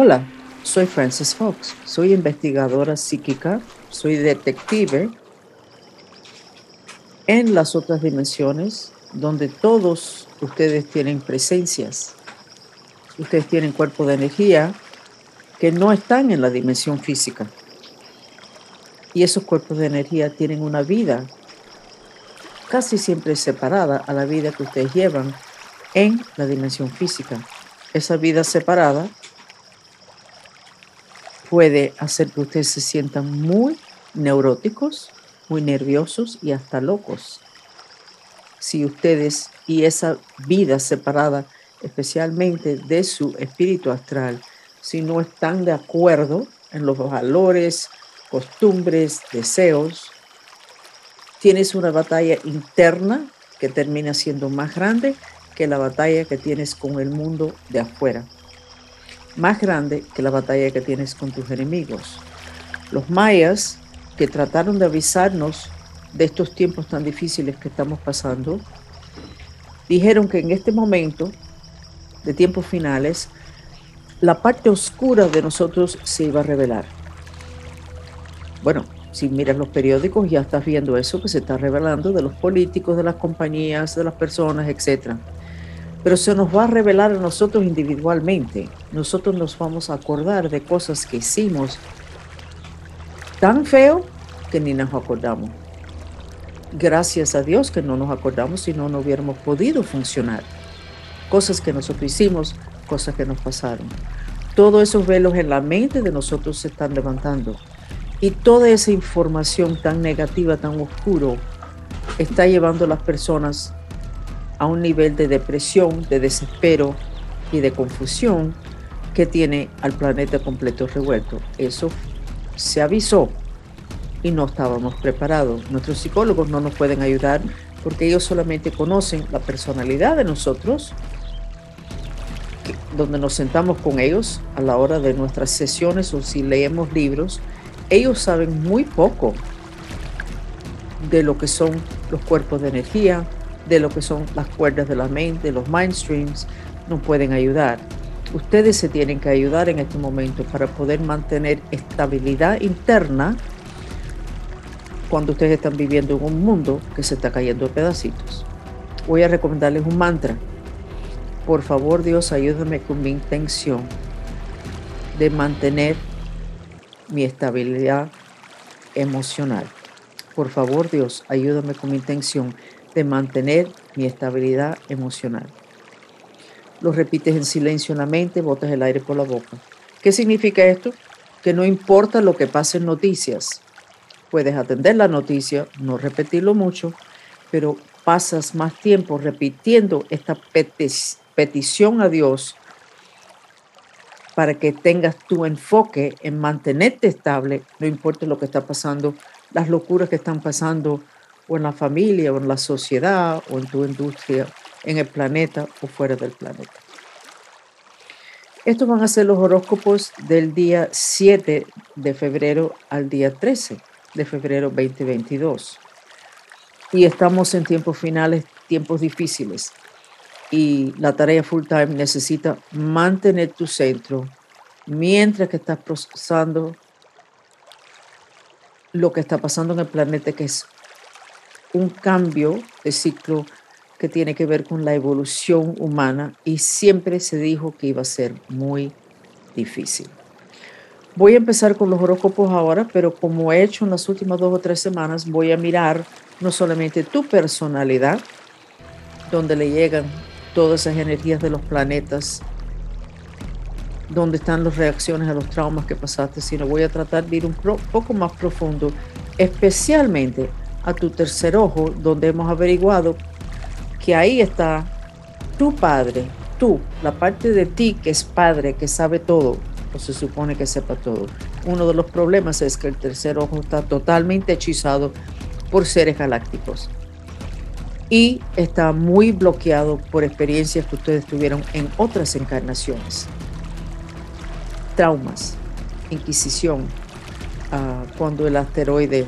Hola, soy Frances Fox, soy investigadora psíquica, soy detective en las otras dimensiones donde todos ustedes tienen presencias. Ustedes tienen cuerpo de energía que no están en la dimensión física. Y esos cuerpos de energía tienen una vida casi siempre separada a la vida que ustedes llevan en la dimensión física. Esa vida separada puede hacer que ustedes se sientan muy neuróticos, muy nerviosos y hasta locos. Si ustedes y esa vida separada, especialmente de su espíritu astral, si no están de acuerdo en los valores, costumbres, deseos, tienes una batalla interna que termina siendo más grande que la batalla que tienes con el mundo de afuera. Más grande que la batalla que tienes con tus enemigos. Los mayas que trataron de avisarnos de estos tiempos tan difíciles que estamos pasando, dijeron que en este momento de tiempos finales, la parte oscura de nosotros se iba a revelar. Bueno, si miras los periódicos ya estás viendo eso que se está revelando de los políticos, de las compañías, de las personas, etc. Pero se nos va a revelar a nosotros individualmente. Nosotros nos vamos a acordar de cosas que hicimos tan feo que ni nos acordamos. Gracias a Dios que no nos acordamos si no, no hubiéramos podido funcionar. Cosas que nosotros hicimos, cosas que nos pasaron. Todos esos velos en la mente de nosotros se están levantando. Y toda esa información tan negativa, tan oscuro, está llevando a las personas a un nivel de depresión, de desespero y de confusión que tiene al planeta completo revuelto. Eso se avisó y no estábamos preparados. Nuestros psicólogos no nos pueden ayudar porque ellos solamente conocen la personalidad de nosotros, donde nos sentamos con ellos a la hora de nuestras sesiones o si leemos libros ellos saben muy poco de lo que son los cuerpos de energía, de lo que son las cuerdas de la mente, los mind streams, no pueden ayudar. Ustedes se tienen que ayudar en este momento para poder mantener estabilidad interna cuando ustedes están viviendo en un mundo que se está cayendo a pedacitos. Voy a recomendarles un mantra. Por favor, Dios, ayúdame con mi intención de mantener mi estabilidad emocional. Por favor, Dios, ayúdame con mi intención de mantener mi estabilidad emocional. Lo repites en silencio en la mente, botas el aire por la boca. ¿Qué significa esto? Que no importa lo que pase en noticias, puedes atender la noticia, no repetirlo mucho, pero pasas más tiempo repitiendo esta petición a Dios para que tengas tu enfoque en mantenerte estable, no importa lo que está pasando, las locuras que están pasando o en la familia o en la sociedad o en tu industria, en el planeta o fuera del planeta. Estos van a ser los horóscopos del día 7 de febrero al día 13 de febrero 2022. Y estamos en tiempos finales, tiempos difíciles y la tarea full time necesita mantener tu centro mientras que estás procesando lo que está pasando en el planeta, que es un cambio de ciclo que tiene que ver con la evolución humana y siempre se dijo que iba a ser muy difícil. Voy a empezar con los horóscopos ahora, pero como he hecho en las últimas dos o tres semanas, voy a mirar no solamente tu personalidad, donde le llegan todas esas energías de los planetas, donde están las reacciones a los traumas que pasaste, sino voy a tratar de ir un poco más profundo, especialmente a tu tercer ojo, donde hemos averiguado que ahí está tu padre, tú, la parte de ti que es padre, que sabe todo, o se supone que sepa todo. Uno de los problemas es que el tercer ojo está totalmente hechizado por seres galácticos y está muy bloqueado por experiencias que ustedes tuvieron en otras encarnaciones. Traumas, inquisición, ah, cuando el asteroide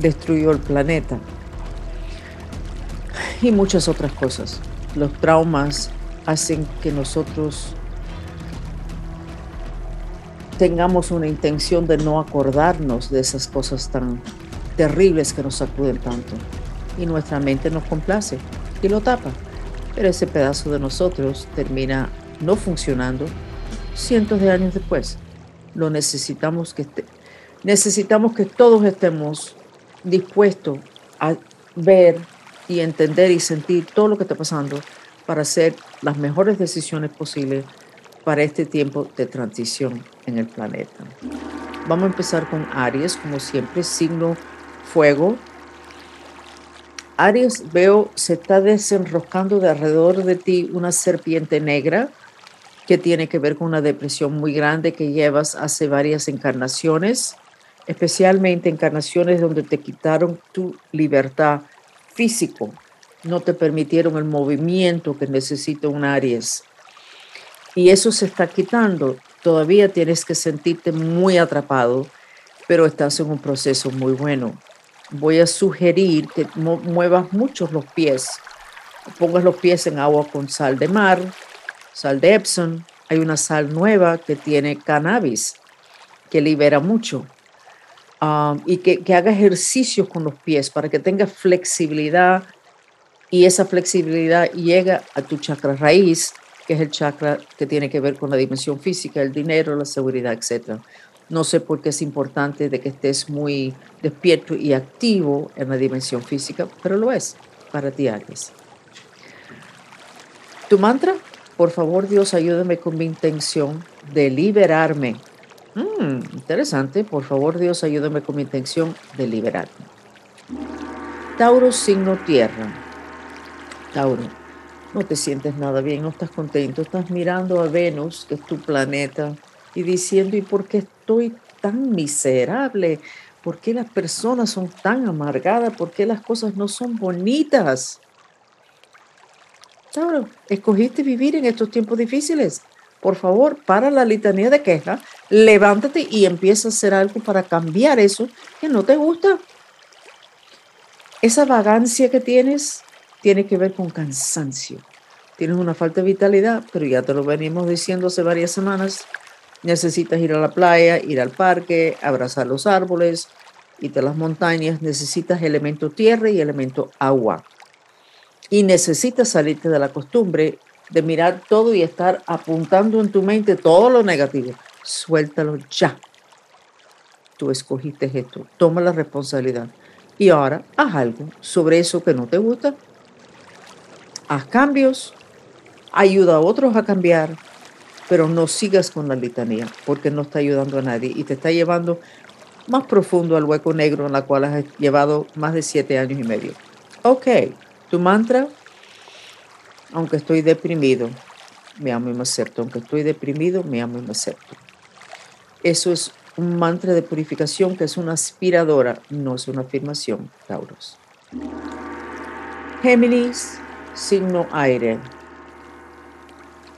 destruyó el planeta y muchas otras cosas. Los traumas hacen que nosotros tengamos una intención de no acordarnos de esas cosas tan terribles que nos sacuden tanto. Y nuestra mente nos complace y lo tapa. Pero ese pedazo de nosotros termina no funcionando cientos de años después. Lo necesitamos que necesitamos que todos estemos dispuestos a ver y entender y sentir todo lo que está pasando para hacer las mejores decisiones posibles para este tiempo de transición en el planeta. Vamos a empezar con Aries, como siempre, signo fuego. Aries, veo, se está desenroscando de alrededor de ti una serpiente negra que tiene que ver con una depresión muy grande que llevas hace varias encarnaciones, especialmente encarnaciones donde te quitaron tu libertad físico, no te permitieron el movimiento que necesita un Aries. Y eso se está quitando. Todavía tienes que sentirte muy atrapado, pero estás en un proceso muy bueno. Voy a sugerir que muevas mucho los pies. Pongas los pies en agua con sal de mar, sal de Epsom. Hay una sal nueva que tiene cannabis, que libera mucho. Um, y que, que haga ejercicios con los pies para que tengas flexibilidad y esa flexibilidad llega a tu chakra raíz, que es el chakra que tiene que ver con la dimensión física, el dinero, la seguridad, etc. No sé por qué es importante de que estés muy despierto y activo en la dimensión física, pero lo es para ti, Aries. Tu mantra, por favor, Dios, ayúdame con mi intención de liberarme Mm, interesante. Por favor, Dios, ayúdame con mi intención de liberarme. Tauro, signo tierra. Tauro, no te sientes nada bien, no estás contento. Estás mirando a Venus, que es tu planeta, y diciendo, ¿y por qué estoy tan miserable? ¿Por qué las personas son tan amargadas? ¿Por qué las cosas no son bonitas? Tauro, escogiste vivir en estos tiempos difíciles. Por favor, para la litanía de quejas levántate y empieza a hacer algo para cambiar eso que no te gusta. Esa vagancia que tienes tiene que ver con cansancio. Tienes una falta de vitalidad, pero ya te lo venimos diciendo hace varias semanas. Necesitas ir a la playa, ir al parque, abrazar los árboles, irte a las montañas. Necesitas elemento tierra y elemento agua. Y necesitas salirte de la costumbre de mirar todo y estar apuntando en tu mente todo lo negativo suéltalo ya. Tú escogiste esto, toma la responsabilidad. Y ahora haz algo sobre eso que no te gusta. Haz cambios, ayuda a otros a cambiar, pero no sigas con la litanía porque no está ayudando a nadie y te está llevando más profundo al hueco negro en la cual has llevado más de siete años y medio. Ok, tu mantra, aunque estoy deprimido, me amo y me acepto. Aunque estoy deprimido, me amo y me acepto. Eso es un mantra de purificación que es una aspiradora, no es una afirmación, Tauros. Géminis, signo aire.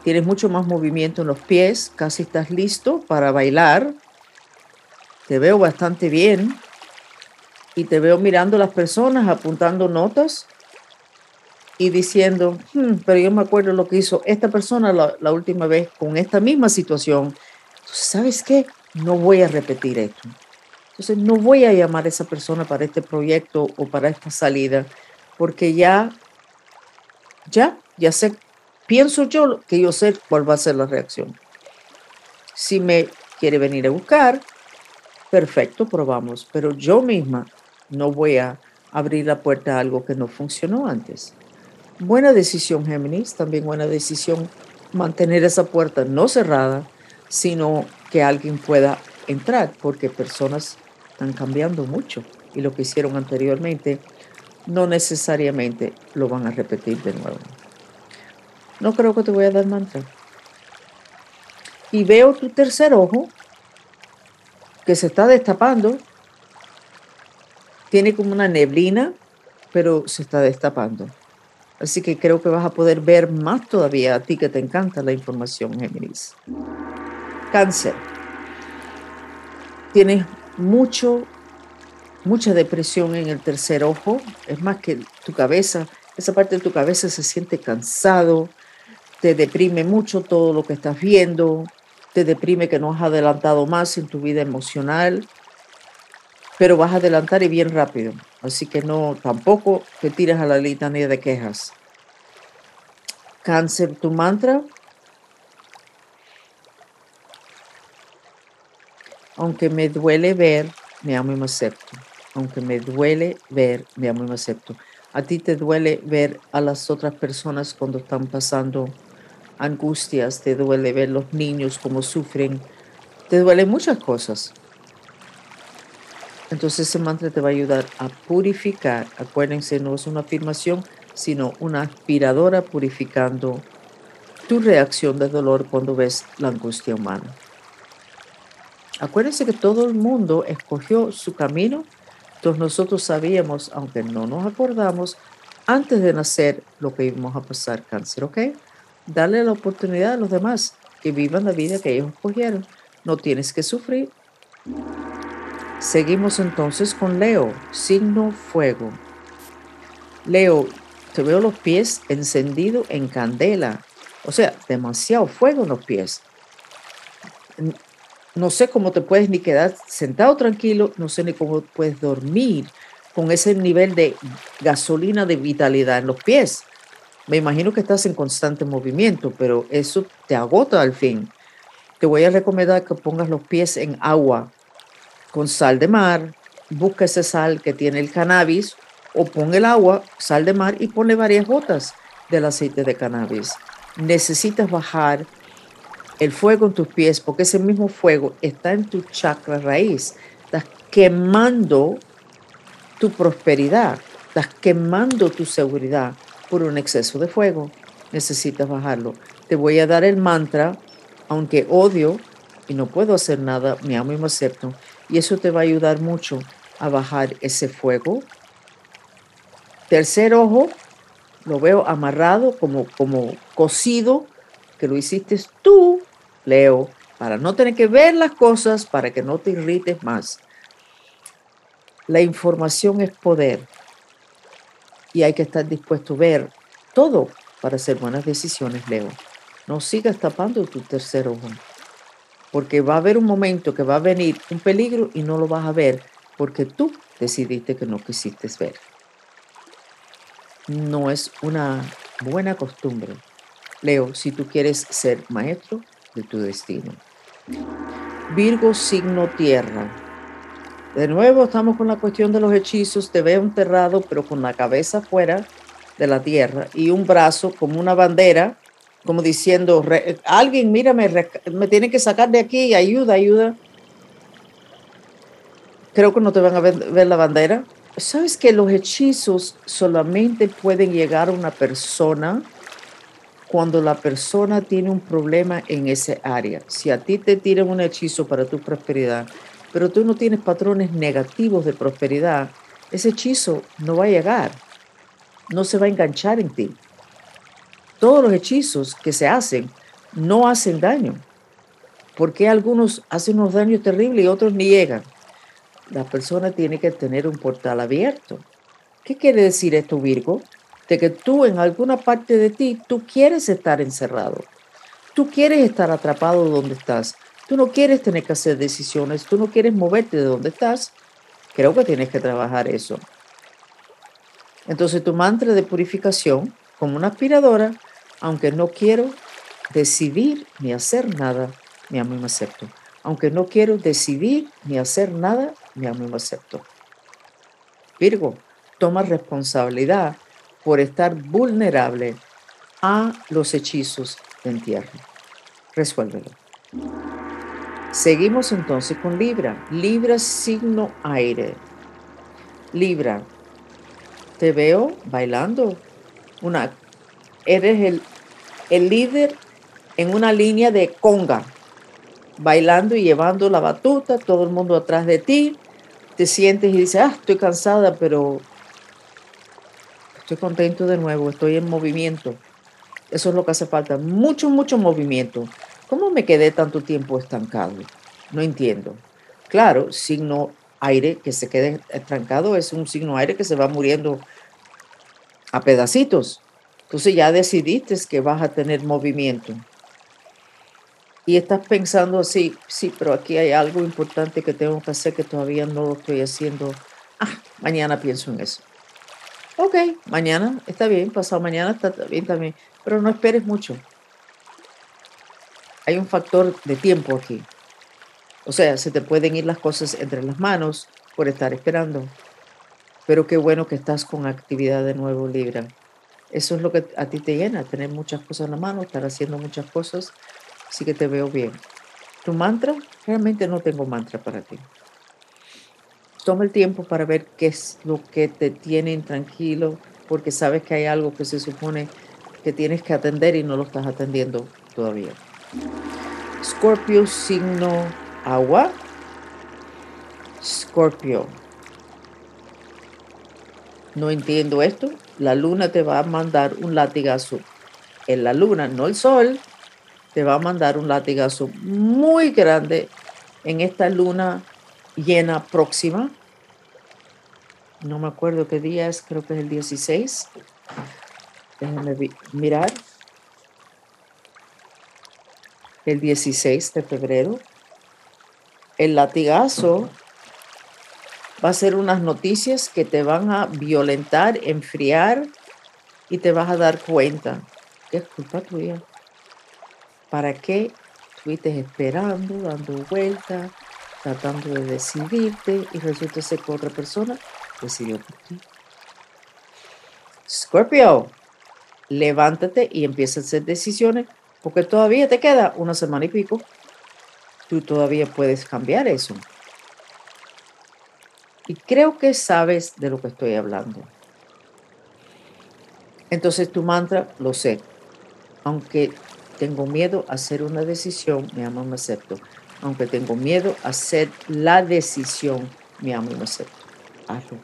Tienes mucho más movimiento en los pies, casi estás listo para bailar. Te veo bastante bien y te veo mirando a las personas, apuntando notas y diciendo, hmm, pero yo me acuerdo lo que hizo esta persona la, la última vez con esta misma situación ¿sabes qué? No voy a repetir esto. Entonces, no voy a llamar a esa persona para este proyecto o para esta salida, porque ya, ya, ya sé, pienso yo que yo sé cuál va a ser la reacción. Si me quiere venir a buscar, perfecto, probamos, pero yo misma no voy a abrir la puerta a algo que no funcionó antes. Buena decisión, Géminis, también buena decisión mantener esa puerta no cerrada, sino que alguien pueda entrar, porque personas están cambiando mucho y lo que hicieron anteriormente no necesariamente lo van a repetir de nuevo. No creo que te voy a dar mantra. Y veo tu tercer ojo que se está destapando. Tiene como una neblina, pero se está destapando. Así que creo que vas a poder ver más todavía a ti que te encanta la información, Géminis. Cáncer. Tienes mucho, mucha depresión en el tercer ojo. Es más que tu cabeza, esa parte de tu cabeza se siente cansado, te deprime mucho todo lo que estás viendo. te deprime que no has adelantado más en tu vida emocional, pero vas a adelantar y bien rápido. Así que no, tampoco te tires a la litanía de quejas. Cáncer, tu mantra. Aunque me duele ver, me amo y me acepto. Aunque me duele ver, me amo y me acepto. A ti te duele ver a las otras personas cuando están pasando angustias, te duele ver los niños cómo sufren, te duele muchas cosas. Entonces ese mantra te va a ayudar a purificar. Acuérdense, no es una afirmación, sino una aspiradora purificando tu reacción de dolor cuando ves la angustia humana. Acuérdense que todo el mundo escogió su camino, entonces nosotros sabíamos, aunque no nos acordamos, antes de nacer lo que íbamos a pasar cáncer, ¿ok? Darle la oportunidad a los demás que vivan la vida que ellos escogieron. No tienes que sufrir. Seguimos entonces con Leo, signo fuego. Leo, te veo los pies encendidos en candela. O sea, demasiado fuego en los pies. No sé cómo te puedes ni quedar sentado tranquilo, no sé ni cómo puedes dormir con ese nivel de gasolina de vitalidad en los pies. Me imagino que estás en constante movimiento, pero eso te agota al fin. Te voy a recomendar que pongas los pies en agua con sal de mar, busca ese sal que tiene el cannabis o pon el agua, sal de mar y ponle varias gotas del aceite de cannabis. Necesitas bajar el fuego en tus pies porque ese mismo fuego está en tu chakra raíz. Estás quemando tu prosperidad, estás quemando tu seguridad por un exceso de fuego. Necesitas bajarlo. Te voy a dar el mantra, aunque odio y no puedo hacer nada, me amo y me acepto. Y eso te va a ayudar mucho a bajar ese fuego Tercer ojo, lo veo amarrado, como, como cosido, que lo hiciste tú, Leo, para no tener que ver las cosas, para que no te irrites más. La información es poder y hay que estar dispuesto a ver todo para hacer buenas decisiones, Leo. No sigas tapando tu tercer ojo, porque va a haber un momento que va a venir un peligro y no lo vas a ver porque tú decidiste que no quisiste ver no es una buena costumbre. Leo, si tú quieres ser maestro de tu destino. Virgo, signo tierra. De nuevo estamos con la cuestión de los hechizos. Te veo enterrado, pero con la cabeza fuera de la tierra y un brazo como una bandera, como diciendo, alguien, mírame, me tiene que sacar de aquí, ayuda, ayuda. Creo que no te van a ver la bandera, sabes que los hechizos solamente pueden llegar a una persona cuando la persona tiene un problema en ese área. Si a ti te tiran un hechizo para tu prosperidad, pero tú no tienes patrones negativos de prosperidad, ese hechizo no va a llegar, no se va a enganchar en ti. Todos los hechizos que se hacen no hacen daño. porque algunos hacen unos daños terribles y otros ni llegan? la persona tiene que tener un portal abierto. ¿Qué quiere decir esto, Virgo? De que tú en alguna parte de ti, tú quieres estar encerrado. Tú quieres estar atrapado donde estás. Tú no quieres tener que hacer decisiones. Tú no quieres moverte de donde estás. Creo que tienes que trabajar eso. Entonces tu mantra de purificación, como una aspiradora, aunque no quiero decidir ni hacer nada, mi amo y me acepto. Aunque no quiero decidir ni hacer nada, mi amo me acepto. Virgo, toma responsabilidad por estar vulnerable a los hechizos de entierro. Resuélvelo. Seguimos entonces con Libra. Libra signo aire. Libra, te veo bailando. Una, eres el, el líder en una línea de conga bailando y llevando la batuta, todo el mundo atrás de ti, te sientes y dices, ah, estoy cansada, pero estoy contento de nuevo, estoy en movimiento. Eso es lo que hace falta, mucho, mucho movimiento. ¿Cómo me quedé tanto tiempo estancado? No entiendo. Claro, signo aire que se quede estancado es un signo aire que se va muriendo a pedacitos. Entonces ya decidiste que vas a tener movimiento. y estás pensando así, sí, pero aquí hay algo importante que tengo que hacer que todavía no lo estoy haciendo. Ah, mañana pienso en eso. Ok, mañana está bien, pasado mañana está bien también, pero no esperes mucho. Hay un factor de tiempo aquí. O sea, se te pueden ir las cosas entre las manos por estar esperando. Pero qué bueno que estás con actividad de nuevo, Libra. Eso es lo que a ti te llena, tener muchas cosas en la mano, estar haciendo muchas cosas Así que te veo bien. ¿Tu mantra? Realmente no tengo mantra para ti. Toma el tiempo para ver qué es lo que te tiene intranquilo, porque sabes que hay algo que se supone que tienes que atender y no lo estás atendiendo todavía. Scorpio, signo agua. Scorpio. No entiendo esto. La luna te va a mandar un latigazo. En la luna, no el sol, te va a mandar un latigazo muy grande en esta luna llena próxima. No me acuerdo qué día es, creo que es el 16. Déjenme mirar. El 16 de febrero. El latigazo va a ser unas noticias que te van a violentar, enfriar y te vas a dar cuenta. ¿Qué es culpa tuya? ¿Para qué estuviste esperando, dando vueltas, tratando de decidirte y resulta ser que otra persona decidió por ti? Scorpio, levántate y empieza a hacer decisiones porque todavía te queda una semana y pico. Tú todavía puedes cambiar eso. Y creo que sabes de lo que estoy hablando. Entonces tu mantra, lo sé. Aunque tengo miedo a hacer una decisión, me amo me acepto. Aunque tengo miedo hacer la decisión, me amo me acepto. Hazlo.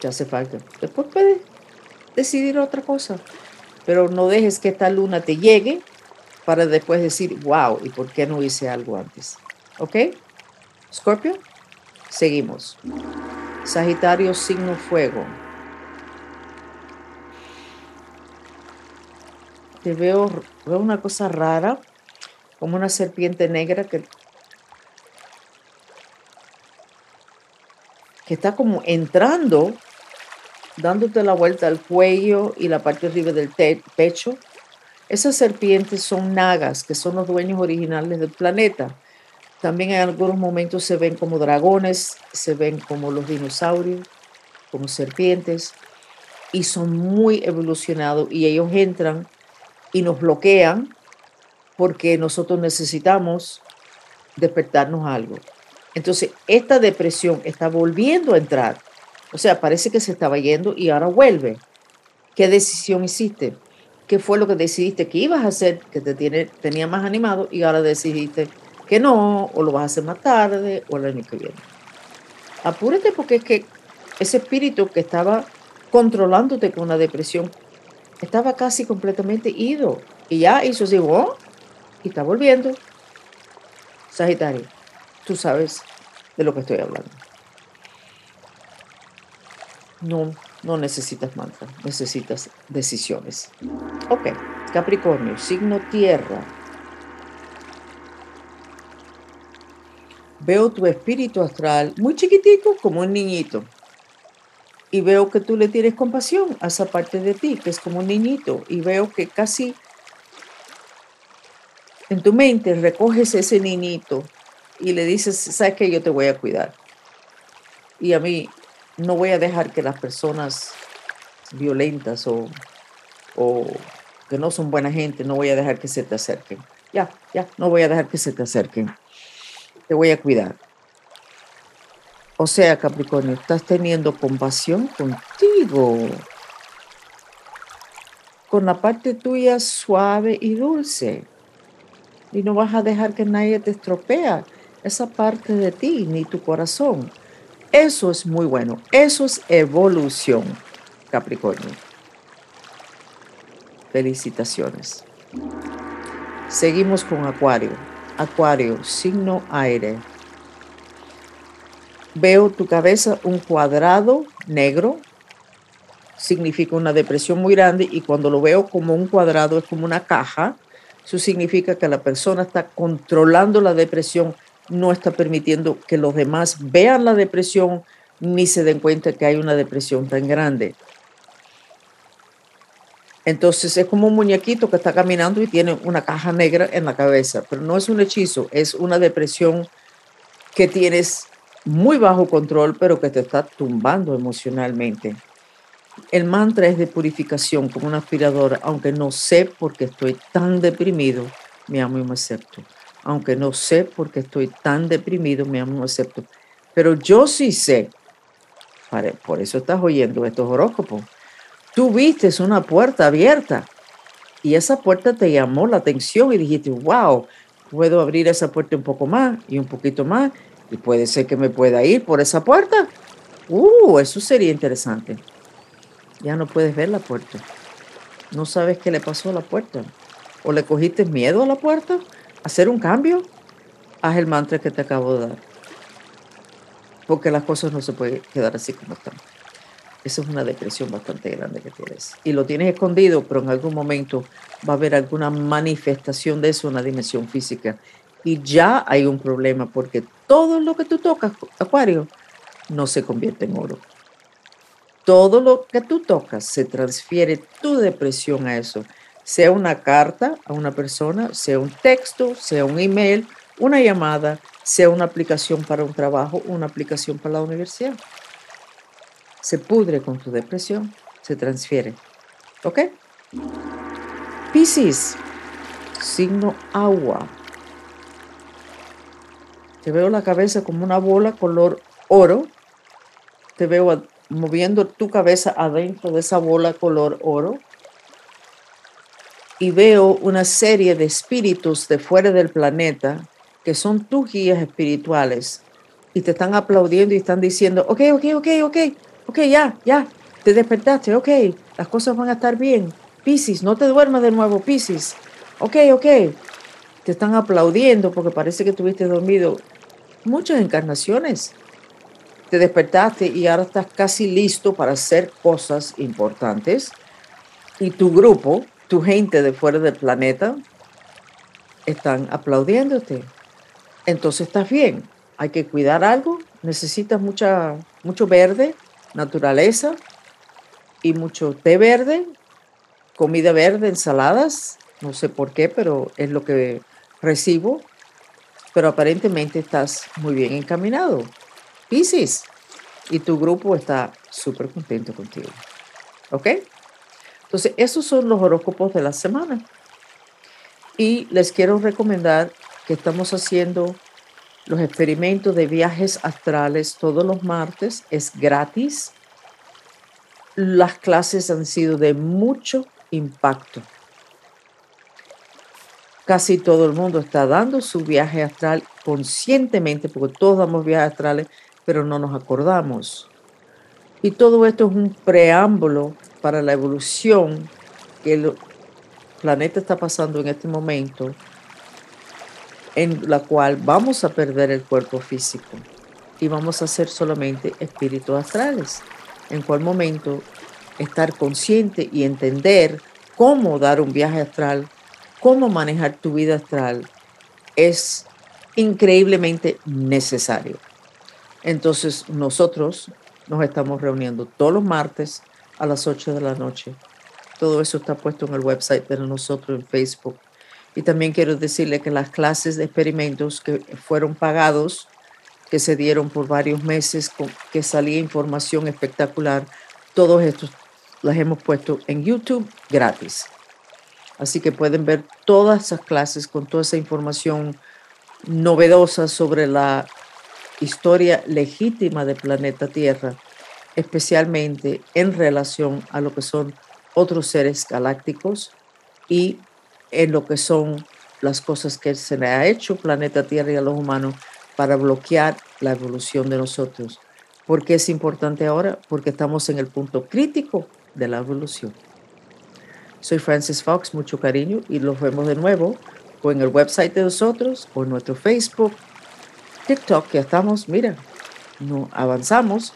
Ya hace falta. Después puedes decidir otra cosa. Pero no dejes que esta luna te llegue para después decir, wow, ¿y por qué no hice algo antes? ¿Ok? Scorpio, seguimos. Sagitario, signo fuego. te veo, veo una cosa rara, como una serpiente negra que, que está como entrando, dándote la vuelta al cuello y la parte arriba del pecho. Esas serpientes son nagas, que son los dueños originales del planeta. También en algunos momentos se ven como dragones, se ven como los dinosaurios, como serpientes, y son muy evolucionados y ellos entran y nos bloquean porque nosotros necesitamos despertarnos algo. Entonces, esta depresión está volviendo a entrar. O sea, parece que se estaba yendo y ahora vuelve. ¿Qué decisión hiciste? ¿Qué fue lo que decidiste que ibas a hacer que te tiene, tenía más animado y ahora decidiste que no, o lo vas a hacer más tarde o el año que viene? Apúrate porque es que ese espíritu que estaba controlándote con la depresión estaba casi completamente ido. Y ya hizo así, oh, y está volviendo. Sagitario, tú sabes de lo que estoy hablando. No, no necesitas mantra, necesitas decisiones. Ok, Capricornio, signo tierra. Veo tu espíritu astral muy chiquitico, como un niñito y veo que tú le tienes compasión a esa parte de ti, que es como un niñito, y veo que casi en tu mente recoges ese niñito y le dices, sabes que yo te voy a cuidar. Y a mí no voy a dejar que las personas violentas o, o que no son buena gente, no voy a dejar que se te acerquen. Ya, ya, no voy a dejar que se te acerquen. Te voy a cuidar. O sea, Capricornio, estás teniendo compasión contigo, con la parte tuya suave y dulce. Y no vas a dejar que nadie te estropea esa parte de ti, ni tu corazón. Eso es muy bueno. Eso es evolución, Capricornio. Felicitaciones. Seguimos con Acuario. Acuario, signo aire veo tu cabeza un cuadrado negro, significa una depresión muy grande y cuando lo veo como un cuadrado es como una caja Eso significa que la persona está controlando la depresión, no está permitiendo que los demás vean la depresión ni se den cuenta que hay una depresión tan grande. Entonces es como un muñequito que está caminando y tiene una caja negra en la cabeza, pero no es un hechizo, es una depresión que tienes muy bajo control, pero que te está tumbando emocionalmente. El mantra es de purificación, como una aspiradora, aunque no sé por qué estoy tan deprimido, me amo y me acepto. Aunque no sé por qué estoy tan deprimido, me amo y me acepto. Pero yo sí sé, por eso estás oyendo estos horóscopos, tú viste una puerta abierta y esa puerta te llamó la atención y dijiste, wow, puedo abrir esa puerta un poco más y un poquito más y puede ser que me pueda ir por esa puerta. Uh, eso sería interesante. Ya no puedes ver la puerta. No sabes qué le pasó a la puerta. O le cogiste miedo a la puerta. Hacer un cambio. Haz el mantra que te acabo de dar. Porque las cosas no se pueden quedar así como están. Esa es una depresión bastante grande que tienes. Y lo tienes escondido, pero en algún momento va a haber alguna manifestación de eso en la dimensión física. Y ya hay un problema porque todo lo que tú tocas, Acuario, no se convierte en oro. Todo lo que tú tocas se transfiere tu depresión a eso. Sea una carta a una persona, sea un texto, sea un email, una llamada, sea una aplicación para un trabajo, una aplicación para la universidad. Se pudre con tu depresión, se transfiere. ¿Ok? Piscis, signo agua. Te veo la cabeza como una bola color oro. Te veo moviendo tu cabeza adentro de esa bola color oro. Y veo una serie de espíritus de fuera del planeta que son tus guías espirituales y te están aplaudiendo y están diciendo, ok, ok, ok, ok, ok, ya, ya, te despertaste, ok, las cosas van a estar bien. Piscis, no te duermas de nuevo, Piscis. Ok, ok. Te están aplaudiendo porque parece que tuviste dormido muchas encarnaciones. Te despertaste y ahora estás casi listo para hacer cosas importantes. Y tu grupo, tu gente de fuera del planeta, están aplaudiéndote. Entonces estás bien. Hay que cuidar algo. Necesitas mucha, mucho verde, naturaleza y mucho té verde, comida verde, ensaladas. No sé por qué, pero es lo que recibo pero aparentemente estás muy bien encaminado. Piscis, y tu grupo está súper contento contigo. ¿Ok? Entonces, esos son los horóscopos de la semana. Y les quiero recomendar que estamos haciendo los experimentos de viajes astrales todos los martes. Es gratis. Las clases han sido de mucho impacto casi todo el mundo está dando su viaje astral conscientemente, porque todos damos viajes astrales, pero no nos acordamos. Y todo esto es un preámbulo para la evolución que el planeta está pasando en este momento, en la cual vamos a perder el cuerpo físico y vamos a ser solamente espíritus astrales. En cuál momento estar consciente y entender cómo dar un viaje astral cómo manejar tu vida astral es increíblemente necesario. Entonces nosotros nos estamos reuniendo todos los martes a las 8 de la noche. Todo eso está puesto en el website de nosotros en Facebook. Y también quiero decirle que las clases de experimentos que fueron pagados, que se dieron por varios meses, que salía información espectacular, todos estos las hemos puesto en YouTube gratis. Así que pueden ver todas esas clases con toda esa información novedosa sobre la historia legítima del planeta Tierra, especialmente en relación a lo que son otros seres galácticos y en lo que son las cosas que se le ha hecho planeta Tierra y a los humanos para bloquear la evolución de nosotros. ¿Por qué es importante ahora? Porque estamos en el punto crítico de la evolución. Soy Francis Fox, mucho cariño y los vemos de nuevo o en el website de nosotros o en nuestro Facebook, TikTok, que estamos, mira, no avanzamos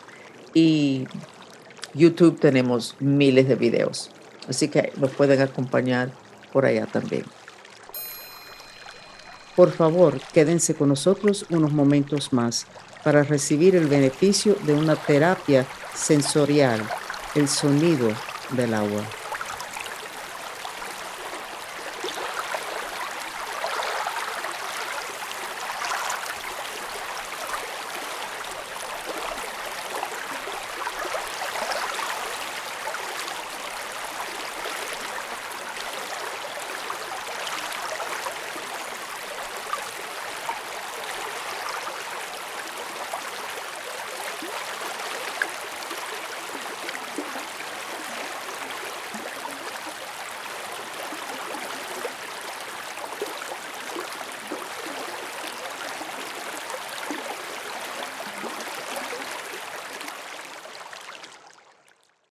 y YouTube tenemos miles de videos. Así que nos pueden acompañar por allá también. Por favor, quédense con nosotros unos momentos más para recibir el beneficio de una terapia sensorial, el sonido del agua.